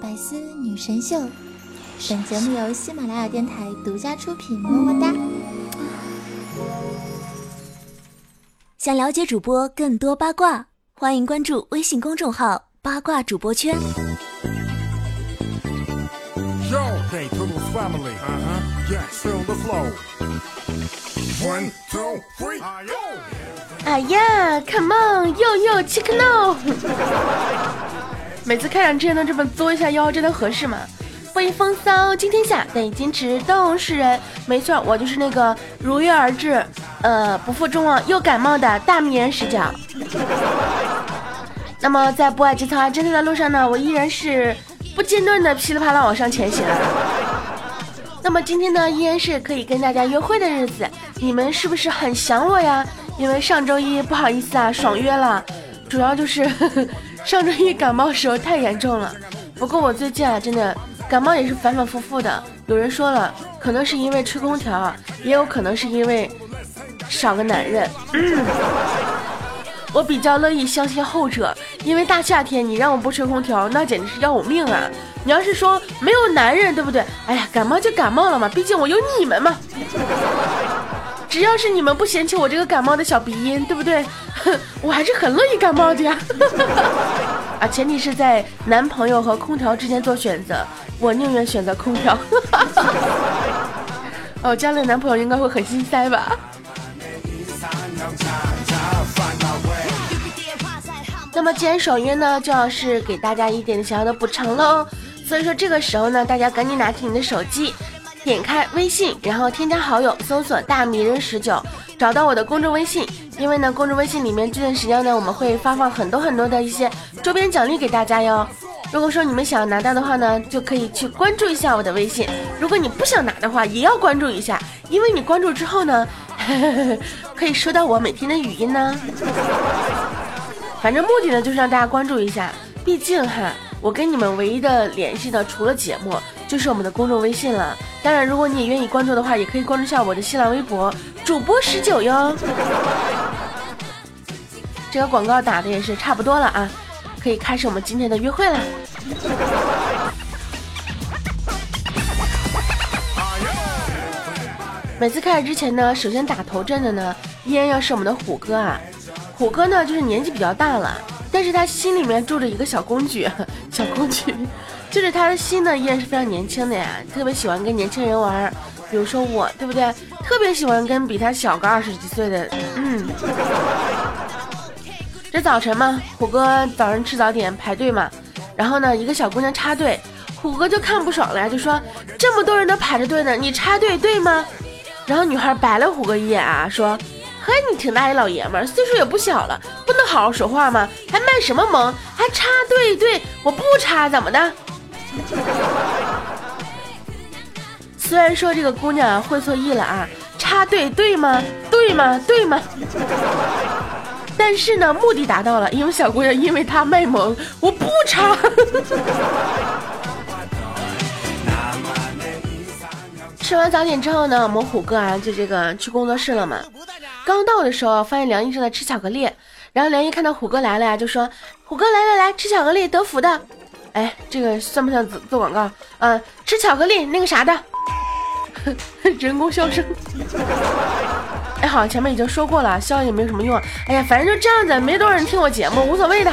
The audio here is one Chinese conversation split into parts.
百思女神秀，本节目由喜马拉雅电台独家出品，么么哒。想了解主播更多八卦，欢迎关注微信公众号“八卦主播圈”。哎呀，Come on，又又 chicken no。每次开场之前都这么作一下腰，真的合适吗？威风骚惊天下，得矜持动世人。没错，我就是那个如约而至，呃，不负众望又感冒的大迷人视角。那么在不爱节操爱侦探的路上呢，我依然是不间断的噼里啪啦往上前行。那么今天呢，依然是可以跟大家约会的日子，你们是不是很想我呀？因为上周一不好意思啊，爽约了，主要就是上周一感冒时候太严重了。不过我最近啊，真的感冒也是反反复复的。有人说了，可能是因为吹空调，也有可能是因为少个男人。我比较乐意相信后者，因为大夏天你让我不吹空调，那简直是要我命啊！你要是说没有男人，对不对？哎呀，感冒就感冒了嘛，毕竟我有你们嘛。只要是你们不嫌弃我这个感冒的小鼻音，对不对？我还是很乐意感冒的呀。啊，前提是在男朋友和空调之间做选择，我宁愿选择空调。哦，将来男朋友应该会很心塞吧？那么既然爽约呢，就要是给大家一点小小的补偿喽。所以说这个时候呢，大家赶紧拿起你的手机，点开微信，然后添加好友，搜索“大迷人十九”，找到我的公众微信。因为呢，公众微信里面这段时间呢，我们会发放很多很多的一些周边奖励给大家哟。如果说你们想要拿到的话呢，就可以去关注一下我的微信。如果你不想拿的话，也要关注一下，因为你关注之后呢，可以收到我每天的语音呢。反正目的呢，就是让大家关注一下。毕竟哈，我跟你们唯一的联系的，除了节目，就是我们的公众微信了。当然，如果你也愿意关注的话，也可以关注一下我的新浪微博主播十九哟。这个广告打的也是差不多了啊，可以开始我们今天的约会了。每次开始之前呢，首先打头阵的呢，依然要是我们的虎哥啊。虎哥呢，就是年纪比较大了，但是他心里面住着一个小公举，小公举，就是他的心呢依然是非常年轻的呀，特别喜欢跟年轻人玩，比如说我，对不对？特别喜欢跟比他小个二十几岁的，嗯。这早晨嘛，虎哥早上吃早点排队嘛，然后呢，一个小姑娘插队，虎哥就看不爽了呀，就说这么多人都排着队呢，你插队对吗？然后女孩白了虎哥一眼啊，说。嘿，你挺大一老爷们，岁数也不小了，不能好好说话吗？还卖什么萌？还插队队？我不插，怎么的？虽然说这个姑娘会错意了啊，插队对吗？对吗？对吗？但是呢，目的达到了，因为小姑娘因为她卖萌，我不插。吃完早点之后呢，我们虎哥啊就这个去工作室了嘛。刚到的时候，发现梁毅正在吃巧克力，然后梁毅看到虎哥来了呀，就说：“虎哥来来来，吃巧克力德芙的。”哎，这个算不算做做广告？嗯，吃巧克力那个啥的，人工笑声。哎，好，前面已经说过了，笑也没有什么用。哎呀，反正就这样子，没多少人听我节目，无所谓的。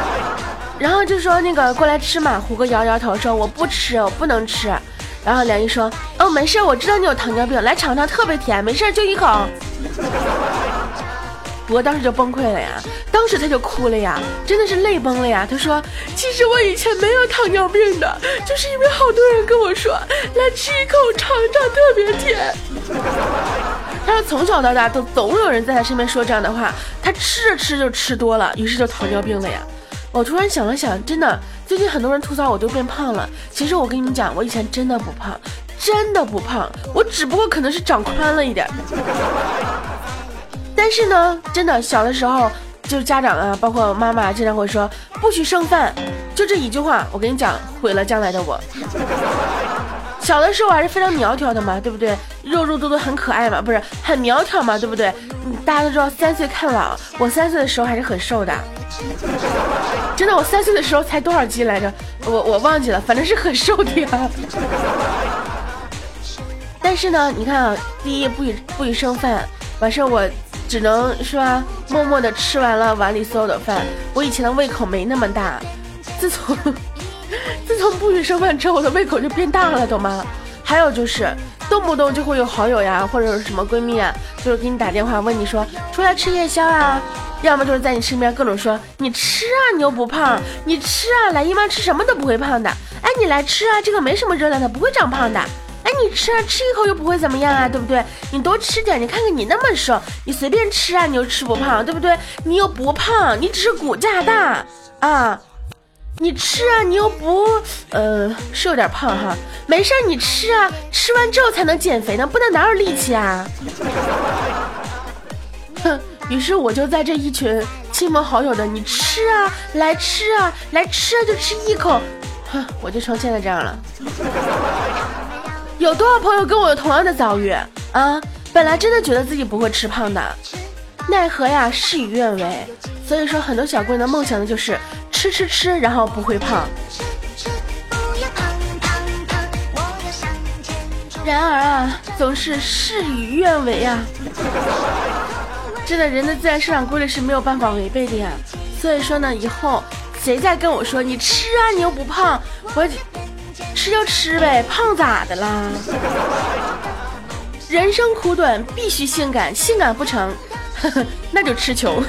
然后就说那个过来吃嘛，虎哥摇摇头说：“我不吃，我不能吃。”然后梁一说：“哦，没事，我知道你有糖尿病，来尝尝，特别甜，没事，就一口。”我当时就崩溃了呀，当时他就哭了呀，真的是泪崩了呀。他说：“其实我以前没有糖尿病的，就是因为好多人跟我说，来吃一口尝尝，特别甜。”他说从小到大都总有人在他身边说这样的话，他吃着吃就吃多了，于是就糖尿病了呀。我突然想了想，真的，最近很多人吐槽我都变胖了。其实我跟你们讲，我以前真的不胖，真的不胖，我只不过可能是长宽了一点。但是呢，真的小的时候，就是家长啊，包括妈妈，经常会说不许剩饭，就这一句话，我跟你讲，毁了将来的我。小的时候还是非常苗条的嘛，对不对？肉肉嘟嘟很可爱嘛，不是很苗条嘛，对不对？大家都知道三岁看老，我三岁的时候还是很瘦的。真的，我三岁的时候才多少斤来着？我我忘记了，反正是很瘦的呀。但是呢，你看啊，第一不许不许剩饭，完事我只能是吧，默默的吃完了碗里所有的饭。我以前的胃口没那么大，自从 自从不许剩饭之后，我的胃口就变大了，懂吗？还有就是，动不动就会有好友呀，或者是什么闺蜜啊，就是给你打电话问你说出来吃夜宵啊。要么就是在你身边各种说你吃啊，你又不胖，你吃啊，来姨妈吃什么都不会胖的。哎，你来吃啊，这个没什么热量的，不会长胖的。哎，你吃啊，吃一口又不会怎么样啊，对不对？你多吃点，你看看你那么瘦，你随便吃啊，你又吃不胖，对不对？你又不胖，你只是骨架大啊。你吃啊，你又不呃是有点胖哈，没事你吃啊，吃完之后才能减肥呢，不然哪有力气啊？哼。于是我就在这一群亲朋好友的，你吃啊，来吃啊，来吃啊，就吃一口，哼，我就成现在这样了。有多少朋友跟我有同样的遭遇啊？本来真的觉得自己不会吃胖的，奈何呀事与愿违。所以说，很多小姑娘的梦想呢就是吃吃吃，然后不会胖。然而啊，总是事与愿违啊。真的，人的自然生长规律是没有办法违背的呀。所以说呢，以后谁再跟我说你吃啊，你又不胖，我吃就吃呗，胖咋的啦？人生苦短，必须性感，性感不成，那就吃穷。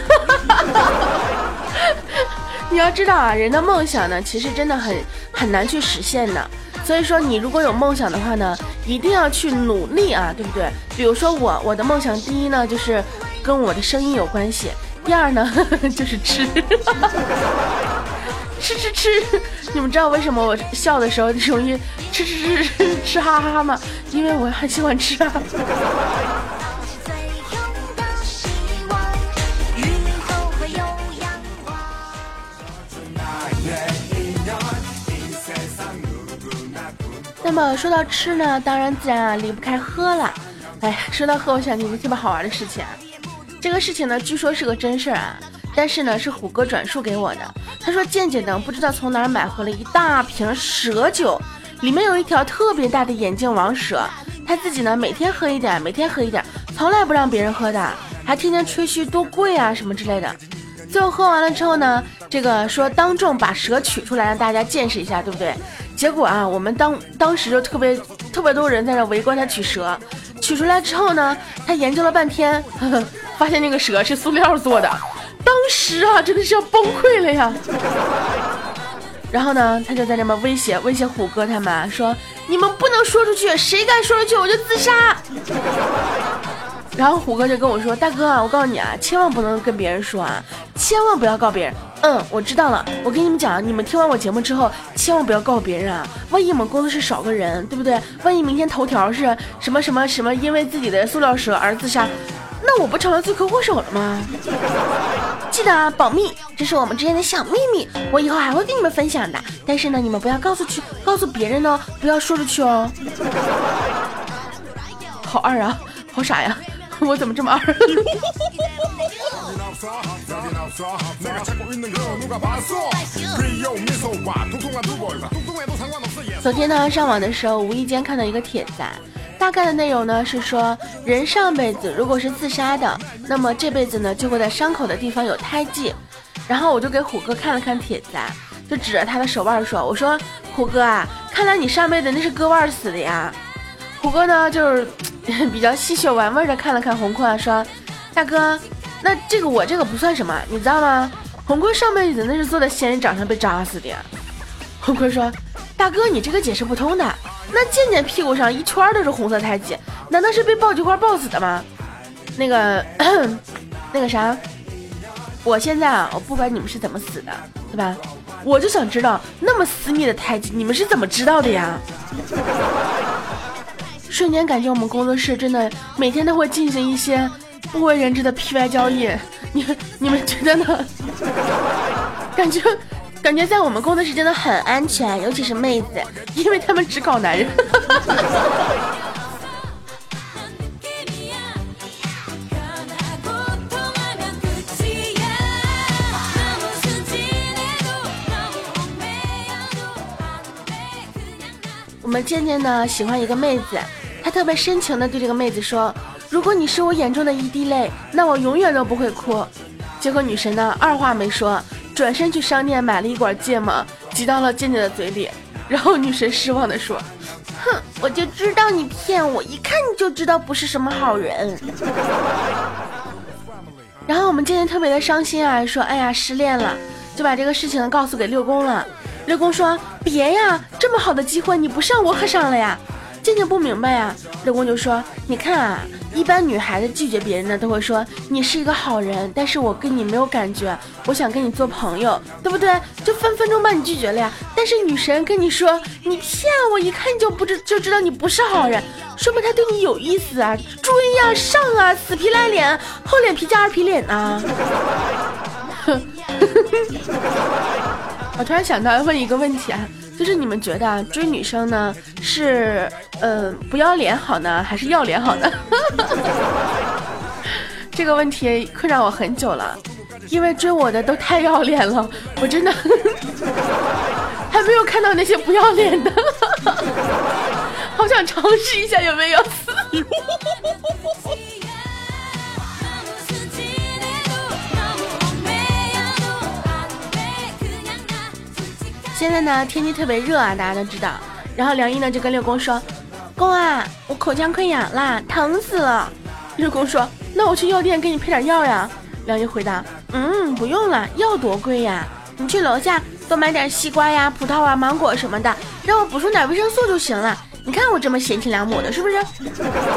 你要知道啊，人的梦想呢，其实真的很很难去实现的。所以说，你如果有梦想的话呢，一定要去努力啊，对不对？比如说我，我的梦想第一呢，就是。跟我的声音有关系。第二呢，就是吃，吃吃吃。你们知道为什么我笑的时候容易吃吃吃 吃哈哈哈吗？因为我很喜欢吃啊。那么说到吃呢，当然自然啊离不开喝了。哎，说到喝，我想起一个特别好玩的事情。这个事情呢，据说是个真事儿啊，但是呢，是虎哥转述给我的。他说，健健呢不知道从哪儿买回了一大瓶蛇酒，里面有一条特别大的眼镜王蛇。他自己呢每天喝一点，每天喝一点，从来不让别人喝的，还天天吹嘘多贵啊什么之类的。最后喝完了之后呢，这个说当众把蛇取出来让大家见识一下，对不对？结果啊，我们当当时就特别特别多人在那围观他取蛇。取出来之后呢，他研究了半天。呵 呵发现那个蛇是塑料做的，当时啊真的是要崩溃了呀。然后呢，他就在那边威胁威胁虎哥他们说：“你们不能说出去，谁敢说出去我就自杀。”然后虎哥就跟我说：“大哥啊，我告诉你啊，千万不能跟别人说啊，千万不要告别人。”嗯，我知道了。我跟你们讲，你们听完我节目之后，千万不要告别人啊，万一我们工作室少个人，对不对？万一明天头条是什么什么什么，因为自己的塑料蛇而自杀。那我不成了罪魁祸首了吗？记得啊，保密，这是我们之间的小秘密，我以后还会跟你们分享的。但是呢，你们不要告诉去，告诉别人哦，不要说出去哦。好二啊，好傻呀，我怎么这么二？昨天呢，上网的时候无意间看到一个帖子。大概的内容呢是说，人上辈子如果是自杀的，那么这辈子呢就会在伤口的地方有胎记。然后我就给虎哥看了看帖子，啊，就指着他的手腕说：“我说虎哥啊，看来你上辈子那是割腕死的呀。”虎哥呢就是比较戏谑玩味的看了看红坤啊，说：“大哥，那这个我这个不算什么，你知道吗？红坤上辈子那是坐在仙人掌上被扎死的。”红坤说：“大哥，你这个解释不通的。”那健健屁股上一圈都是红色胎记，难道是被爆菊花爆死的吗？那个，那个啥，我现在啊，我不管你们是怎么死的，对吧？我就想知道那么私密的胎记，你们是怎么知道的呀？瞬间感觉我们工作室真的每天都会进行一些不为人知的 PY 交易，你你们觉得呢？感觉。感觉在我们工作室真的很安全，尤其是妹子，因为他们只搞男人。我们渐渐呢喜欢一个妹子，他特别深情的对这个妹子说：“如果你是我眼中的一滴泪，那我永远都不会哭。”结果女神呢二话没说，转身去商店买了一管芥末，挤到了渐渐的嘴里。然后女神失望的说：“哼，我就知道你骗我，一看你就知道不是什么好人。”然后我们渐渐特别的伤心啊，说：“哎呀，失恋了。”就把这个事情告诉给六公了。六公说：“别呀，这么好的机会你不上我可上了呀。”渐渐不明白呀。六公就说：“你看啊，一般女孩子拒绝别人呢，都会说你是一个好人，但是我跟你没有感觉，我想跟你做朋友，对不对？就分分钟把你拒绝了呀。但是女神跟你说你骗我，一看就不知就知道你不是好人，说明他对你有意思啊，追呀上啊，死皮赖脸，厚脸皮加二皮脸啊。”我突然想到要问一个问题啊，就是你们觉得追女生呢是呃不要脸好呢，还是要脸好呢？这个问题困扰我很久了，因为追我的都太要脸了，我真的 还没有看到那些不要脸的，好想尝试一下有没有。现在呢，天气特别热啊，大家都知道。然后梁一呢就跟六公说：“公啊，我口腔溃疡啦，疼死了。”六公说：“那我去药店给你配点药呀。”梁一回答：“嗯，不用了，药多贵呀，你去楼下多买点西瓜呀、葡萄啊、芒果什么的，让我补充点维生素就行了。你看我这么贤妻良母的，是不是？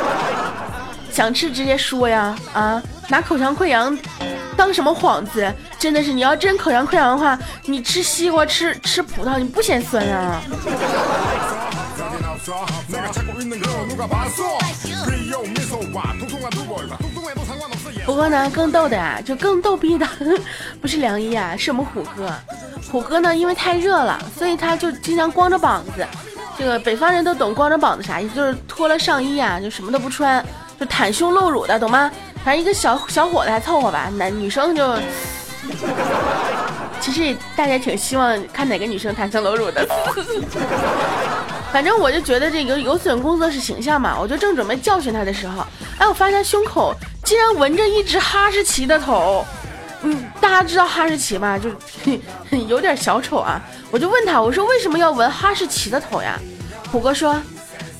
想吃直接说呀，啊，拿口腔溃疡。”当什么幌子？真的是，你要真口腔溃疡的话，你吃西瓜、吃吃葡萄，你不嫌酸啊？不过呢，更逗的呀，就更逗逼的，不是梁一啊，是我们虎哥。虎哥呢，因为太热了，所以他就经常光着膀子。这个北方人都懂光着膀子啥意思，就是脱了上衣啊，就什么都不穿，就袒胸露乳的，懂吗？反正一个小小伙子还凑合吧，男女生就，其实大家挺希望看哪个女生袒胸露乳的。反正我就觉得这个有损工作室形象嘛，我就正准备教训他的时候，哎，我发现他胸口竟然纹着一只哈士奇的头。嗯，大家知道哈士奇吗？就 有点小丑啊。我就问他，我说为什么要纹哈士奇的头呀？虎哥说，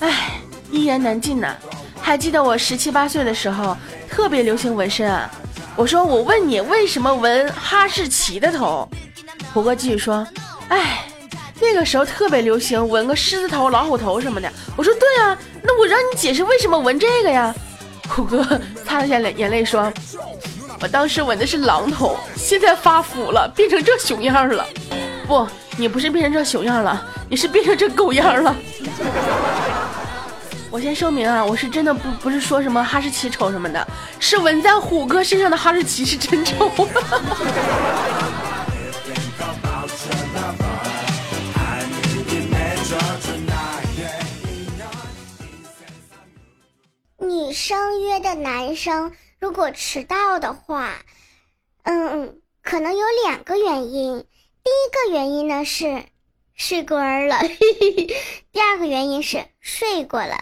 哎，一言难尽呐。还记得我十七八岁的时候。特别流行纹身啊！我说我问你为什么纹哈士奇的头？虎哥继续说，哎，那个时候特别流行纹个狮子头、老虎头什么的。我说对啊，那我让你解释为什么纹这个呀？虎哥擦了下眼泪说，我当时纹的是狼头，现在发福了，变成这熊样了。不，你不是变成这熊样了，你是变成这狗样了。我先声明啊，我是真的不不是说什么哈士奇丑什么的，是纹在虎哥身上的哈士奇是真丑。女生约的男生如果迟到的话，嗯，可能有两个原因。第一个原因呢是睡过了，第二个原因是睡过了。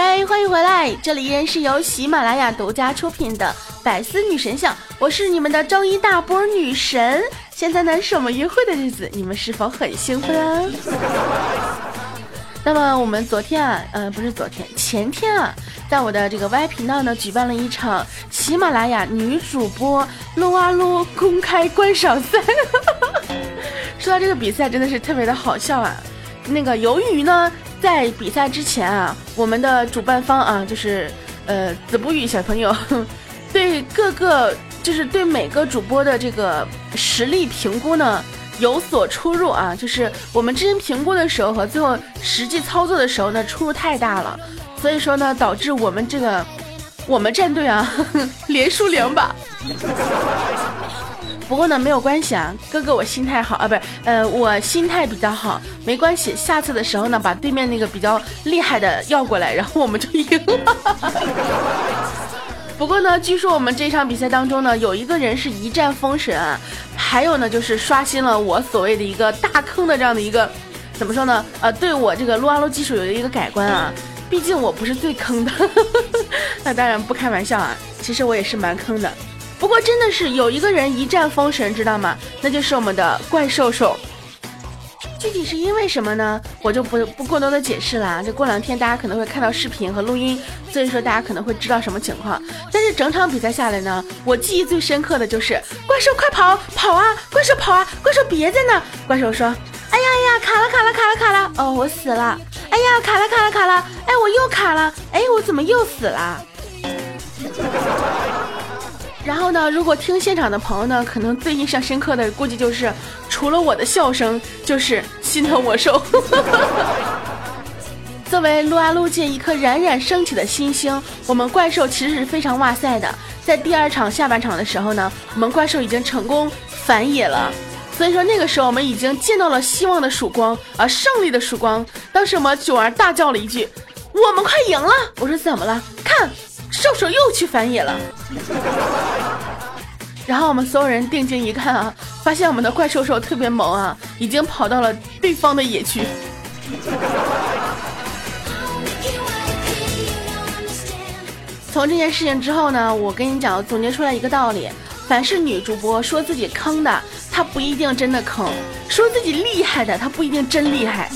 OK，欢迎回来，这里依然是由喜马拉雅独家出品的《百思女神像》，我是你们的周一大波女神。现在呢是我们约会的日子，你们是否很兴奋啊？那么我们昨天啊，呃，不是昨天，前天啊，在我的这个 Y 频道呢，举办了一场喜马拉雅女主播撸啊撸公开观赏赛。说到这个比赛，真的是特别的好笑啊！那个由于呢。在比赛之前啊，我们的主办方啊，就是呃子不语小朋友，对各个就是对每个主播的这个实力评估呢有所出入啊，就是我们之前评估的时候和最后实际操作的时候呢出入太大了，所以说呢导致我们这个我们战队啊，连输两把。不过呢，没有关系啊，哥哥我心态好啊，不是，呃，我心态比较好，没关系。下次的时候呢，把对面那个比较厉害的要过来，然后我们就赢了。不过呢，据说我们这场比赛当中呢，有一个人是一战封神啊，还有呢，就是刷新了我所谓的一个大坑的这样的一个，怎么说呢？呃，对我这个撸啊撸技术有一个改观啊。毕竟我不是最坑的，那当然不开玩笑啊，其实我也是蛮坑的。不过真的是有一个人一战封神，知道吗？那就是我们的怪兽兽。具体是因为什么呢？我就不不过多的解释了啊。这过两天大家可能会看到视频和录音，所以说大家可能会知道什么情况。但是整场比赛下来呢，我记忆最深刻的就是怪兽快跑跑啊，怪兽跑啊，怪兽别在那。怪兽说：“哎呀呀，卡了卡了卡了卡了，哦，我死了。哎呀，卡了卡了卡了，哎，我又卡了，哎，我怎么又死了？”然后呢？如果听现场的朋友呢，可能最印象深刻的，估计就是除了我的笑声，就是心疼我受。作为撸啊撸界一颗冉冉升起的新星，我们怪兽其实是非常哇塞的。在第二场下半场的时候呢，我们怪兽已经成功反野了。所以说那个时候我们已经见到了希望的曙光啊，胜利的曙光。当时我们九儿大叫了一句：“我们快赢了！”我说怎么了？看。兽兽又去反野了，然后我们所有人定睛一看啊，发现我们的怪兽兽特别萌啊，已经跑到了对方的野区。从这件事情之后呢，我跟你讲，总结出来一个道理：凡是女主播说自己坑的，她不一定真的坑；说自己厉害的，她不一定真厉害。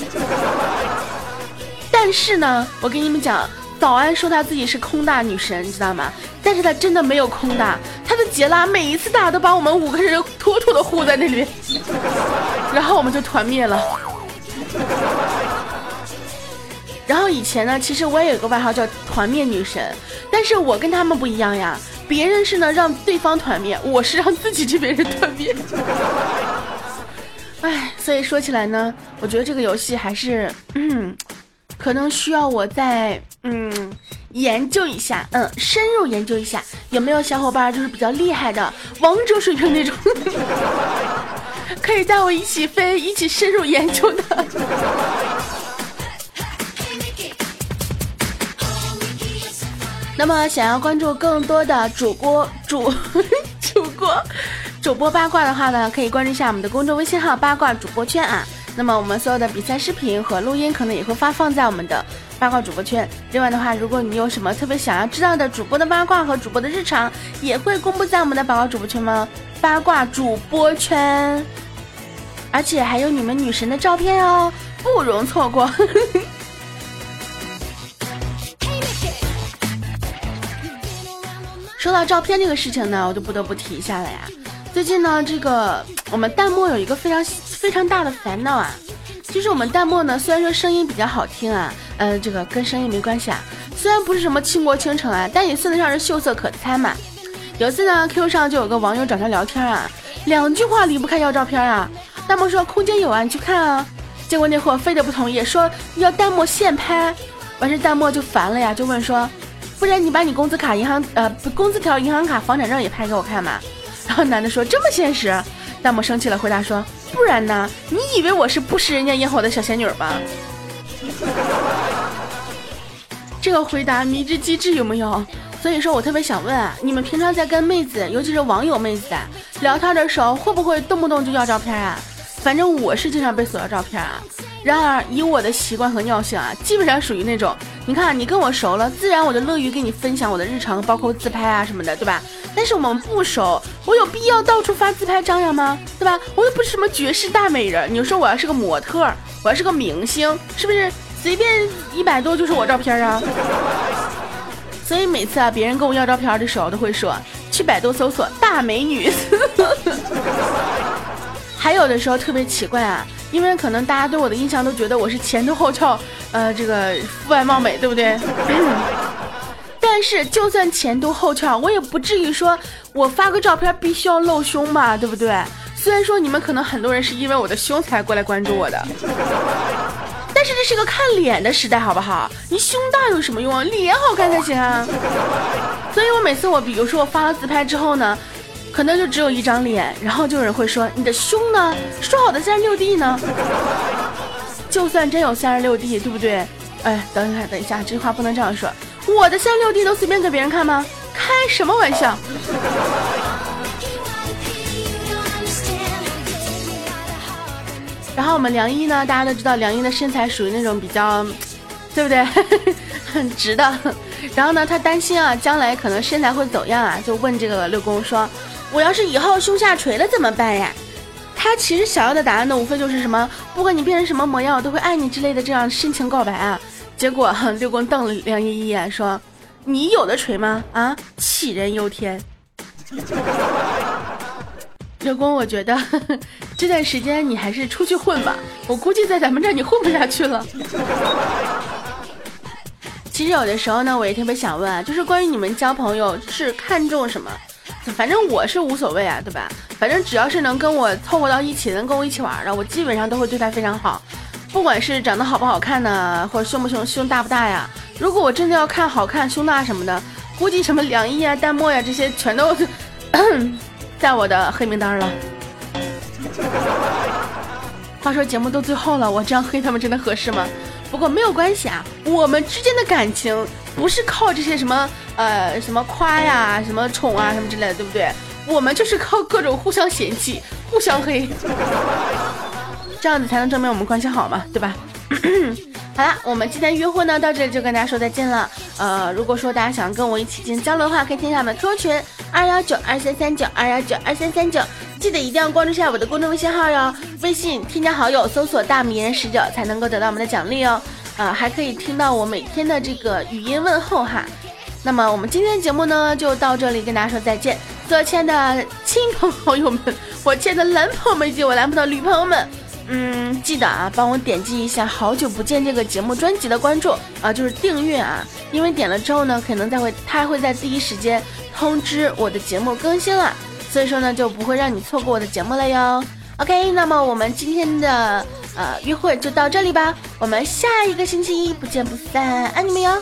但是呢，我跟你们讲。保安说她自己是空大女神，你知道吗？但是她真的没有空大，她的杰拉每一次打都把我们五个人妥妥的护在那里，然后我们就团灭了。然后以前呢，其实我也有个外号叫团灭女神，但是我跟他们不一样呀，别人是呢让对方团灭，我是让自己这边人团灭。哎，所以说起来呢，我觉得这个游戏还是，嗯。可能需要我在嗯研究一下，嗯，深入研究一下，有没有小伙伴就是比较厉害的王者水平那种，可以带我一起飞，一起深入研究的。那么，想要关注更多的主播主 主播主播八卦的话呢，可以关注一下我们的公众微信号“八卦主播圈”啊。那么我们所有的比赛视频和录音可能也会发放在我们的八卦主播圈。另外的话，如果你有什么特别想要知道的主播的八卦和主播的日常，也会公布在我们的八卦主播圈吗？八卦主播圈，而且还有你们女神的照片哦，不容错过。说到照片这个事情呢，我就不得不提一下了呀。最近呢，这个我们弹幕有一个非常。非常大的烦恼啊！其实我们弹幕呢，虽然说声音比较好听啊，嗯，这个跟声音没关系啊。虽然不是什么倾国倾城啊，但也算得上是秀色可餐嘛。有次呢，Q 上就有个网友找他聊天啊，两句话离不开要照片啊。弹幕说空间有啊，你去看啊。结果那货非得不同意，说要弹幕现拍。完事弹幕就烦了呀，就问说，不然你把你工资卡、银行呃工资条、银行卡、房产证也拍给我看嘛。然后男的说这么现实。弹幕生气了，回答说。不然呢？你以为我是不食人间烟火的小仙女吗？这个回答迷之机智有没有？所以说我特别想问啊，你们平常在跟妹子，尤其是网友妹子啊聊天的时候，会不会动不动就要照片啊？反正我是经常被索要照片啊。然而以我的习惯和尿性啊，基本上属于那种，你看你跟我熟了，自然我就乐于跟你分享我的日常，包括自拍啊什么的，对吧？但是我们不熟，我有必要到处发自拍张扬吗？对吧？我又不是什么绝世大美人，你说我要是个模特，我要是个明星，是不是随便一百多就是我照片啊？所以每次啊，别人跟我要照片的时候，都会说去百度搜索大美女。还有的时候特别奇怪啊。因为可能大家对我的印象都觉得我是前凸后翘，呃，这个肤白貌美，对不对？但是就算前凸后翘，我也不至于说我发个照片必须要露胸吧，对不对？虽然说你们可能很多人是因为我的胸才过来关注我的，但是这是个看脸的时代，好不好？你胸大有什么用啊？脸好看才行啊！所以我每次我比如说我发了自拍之后呢，可能就只有一张脸，然后就有人会说你的胸呢？说好的三十六 D 呢？就算真有三十六 D，对不对？哎，等一下，等一下，这话不能这样说。我的三十六 D 都随便给别人看吗？开什么玩笑！然后我们梁一呢，大家都知道梁一的身材属于那种比较，对不对？很直的。然后呢，他担心啊，将来可能身材会走样啊，就问这个六公说：“我要是以后胸下垂了怎么办呀？”他其实想要的答案呢，无非就是什么，不管你变成什么模样，我都会爱你之类的这样深情告白啊。结果 六公瞪了梁一一眼，说：“你有的垂吗？啊，杞人忧天。”六公，我觉得这段时间你还是出去混吧，我估计在咱们这儿你混不下去了。其实有的时候呢，我也特别想问啊，就是关于你们交朋友是看重什么？反正我是无所谓啊，对吧？反正只要是能跟我凑合到一起，能跟我一起玩的，我基本上都会对他非常好。不管是长得好不好看呢，或者胸不胸、胸大不大呀？如果我真的要看好看、胸大什么的，估计什么两亿啊、弹幕呀这些全都。在我的黑名单了。话说节目都最后了，我这样黑他们真的合适吗？不过没有关系啊，我们之间的感情不是靠这些什么呃什么夸呀、什么宠啊、什么之类的，对不对？我们就是靠各种互相嫌弃、互相黑，这样子才能证明我们关系好嘛，对吧？好啦，我们今天约会呢到这里就跟大家说再见了。呃，如果说大家想跟我一起进行交流的话，可以添加我们 QQ 群二幺九二三三九二幺九二三三九，记得一定要关注一下我的公众微信号哟。微信添加好友，搜索大迷人十九才能够得到我们的奖励哦。呃，还可以听到我每天的这个语音问候哈。那么我们今天的节目呢就到这里，跟大家说再见。所有亲爱的亲朋好友们，我亲爱的男朋友们以及我男朋友的女朋友们。嗯，记得啊，帮我点击一下《好久不见》这个节目专辑的关注啊，就是订阅啊，因为点了之后呢，可能在会，它会在第一时间通知我的节目更新了，所以说呢，就不会让你错过我的节目了哟。OK，那么我们今天的呃约会就到这里吧，我们下一个星期一不见不散，爱你们哟。